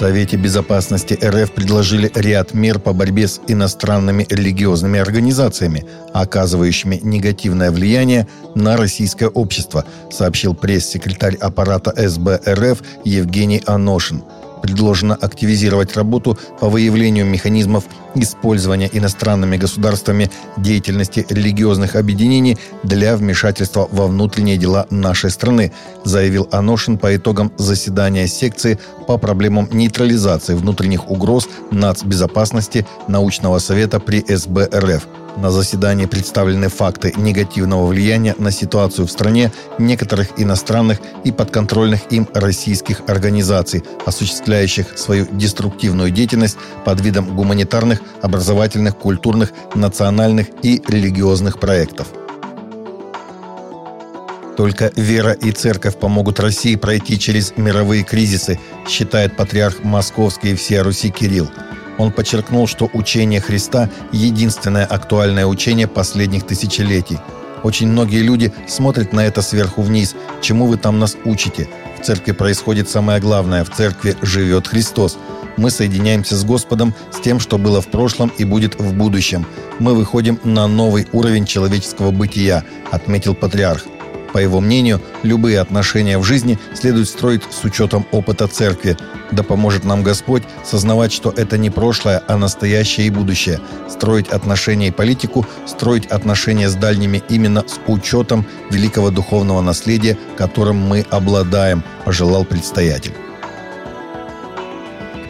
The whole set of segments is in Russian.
Совете Безопасности РФ предложили ряд мер по борьбе с иностранными религиозными организациями, оказывающими негативное влияние на российское общество, сообщил пресс-секретарь аппарата СБ РФ Евгений Аношин – предложено активизировать работу по выявлению механизмов использования иностранными государствами деятельности религиозных объединений для вмешательства во внутренние дела нашей страны, заявил Аношин по итогам заседания секции по проблемам нейтрализации внутренних угроз нацбезопасности научного совета при СБ РФ – на заседании представлены факты негативного влияния на ситуацию в стране некоторых иностранных и подконтрольных им российских организаций, осуществляющих свою деструктивную деятельность под видом гуманитарных, образовательных, культурных, национальных и религиозных проектов. Только вера и церковь помогут России пройти через мировые кризисы, считает патриарх Московский и всея Руси Кирилл. Он подчеркнул, что учение Христа – единственное актуальное учение последних тысячелетий. Очень многие люди смотрят на это сверху вниз. Чему вы там нас учите? В церкви происходит самое главное. В церкви живет Христос. Мы соединяемся с Господом, с тем, что было в прошлом и будет в будущем. Мы выходим на новый уровень человеческого бытия, отметил патриарх. По его мнению, любые отношения в жизни следует строить с учетом опыта церкви. Да поможет нам Господь сознавать, что это не прошлое, а настоящее и будущее. Строить отношения и политику, строить отношения с дальними именно с учетом великого духовного наследия, которым мы обладаем, пожелал предстоятель.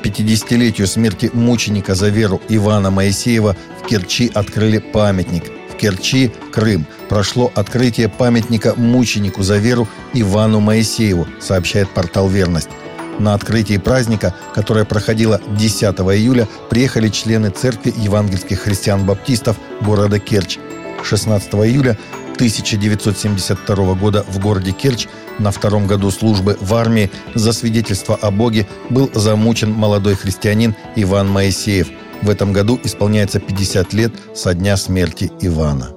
К 50-летию смерти мученика за веру Ивана Моисеева в Керчи открыли памятник – Керчи, Крым, прошло открытие памятника мученику за веру Ивану Моисееву, сообщает портал «Верность». На открытии праздника, которое проходило 10 июля, приехали члены церкви евангельских христиан-баптистов города Керчь. 16 июля 1972 года в городе Керчь на втором году службы в армии за свидетельство о Боге был замучен молодой христианин Иван Моисеев – в этом году исполняется 50 лет со дня смерти Ивана.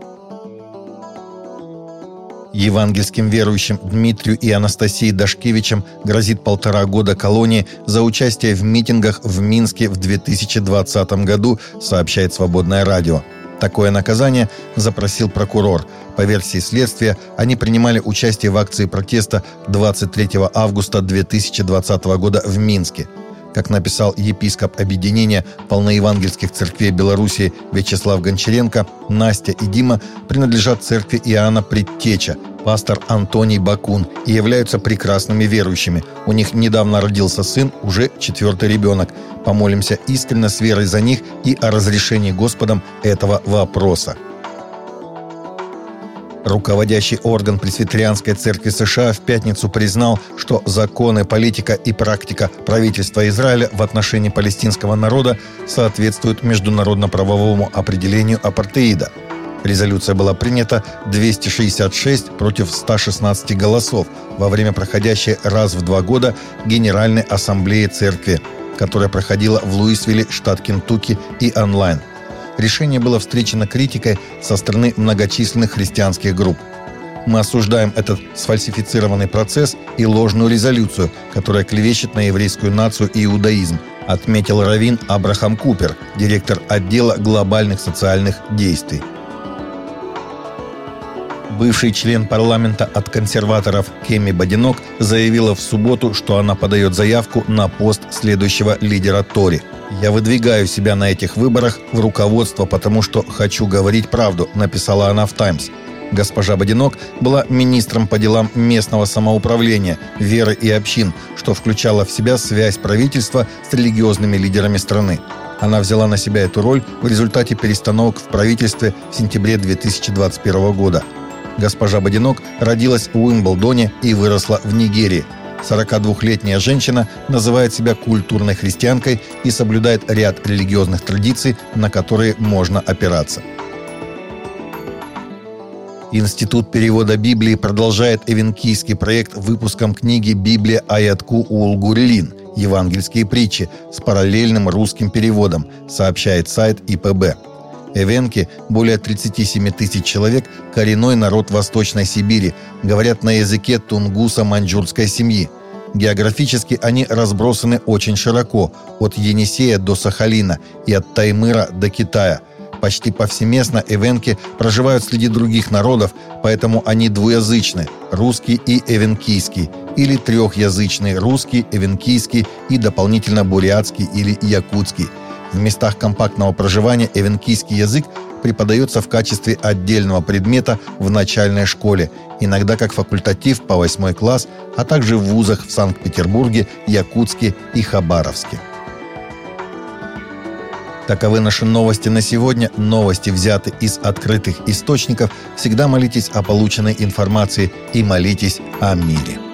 Евангельским верующим Дмитрию и Анастасии Дашкевичам грозит полтора года колонии за участие в митингах в Минске в 2020 году, сообщает «Свободное радио». Такое наказание запросил прокурор. По версии следствия, они принимали участие в акции протеста 23 августа 2020 года в Минске – как написал епископ объединения полноевангельских церквей Беларуси Вячеслав Гончаренко, Настя и Дима принадлежат церкви Иоанна Предтеча, пастор Антоний Бакун, и являются прекрасными верующими. У них недавно родился сын, уже четвертый ребенок. Помолимся искренне с верой за них и о разрешении Господом этого вопроса. Руководящий орган Пресвитерианской церкви США в пятницу признал, что законы, политика и практика правительства Израиля в отношении палестинского народа соответствуют международно-правовому определению апартеида. Резолюция была принята 266 против 116 голосов во время проходящей раз в два года Генеральной Ассамблеи Церкви, которая проходила в Луисвилле, штат Кентукки и онлайн – решение было встречено критикой со стороны многочисленных христианских групп. Мы осуждаем этот сфальсифицированный процесс и ложную резолюцию, которая клевещет на еврейскую нацию и иудаизм, отметил Равин Абрахам Купер, директор отдела глобальных социальных действий. Бывший член парламента от консерваторов Кеми Бадинок заявила в субботу, что она подает заявку на пост следующего лидера Тори – «Я выдвигаю себя на этих выборах в руководство, потому что хочу говорить правду», написала она в «Таймс». Госпожа Бодинок была министром по делам местного самоуправления, веры и общин, что включало в себя связь правительства с религиозными лидерами страны. Она взяла на себя эту роль в результате перестановок в правительстве в сентябре 2021 года. Госпожа Бодинок родилась в Уимблдоне и выросла в Нигерии – 42-летняя женщина называет себя культурной христианкой и соблюдает ряд религиозных традиций, на которые можно опираться. Институт перевода Библии продолжает эвенкийский проект выпуском книги «Библия Аятку Улгурлин. Евангельские притчи» с параллельным русским переводом, сообщает сайт ИПБ. Эвенки, более 37 тысяч человек, коренной народ Восточной Сибири, говорят на языке тунгуса маньчжурской семьи. Географически они разбросаны очень широко, от Енисея до Сахалина и от Таймыра до Китая. Почти повсеместно эвенки проживают среди других народов, поэтому они двуязычны – русский и эвенкийский, или трехязычный – русский, эвенкийский и дополнительно бурятский или якутский. В местах компактного проживания эвенкийский язык преподается в качестве отдельного предмета в начальной школе, иногда как факультатив по 8 класс, а также в вузах в Санкт-Петербурге, Якутске и Хабаровске. Таковы наши новости на сегодня. Новости взяты из открытых источников. Всегда молитесь о полученной информации и молитесь о мире.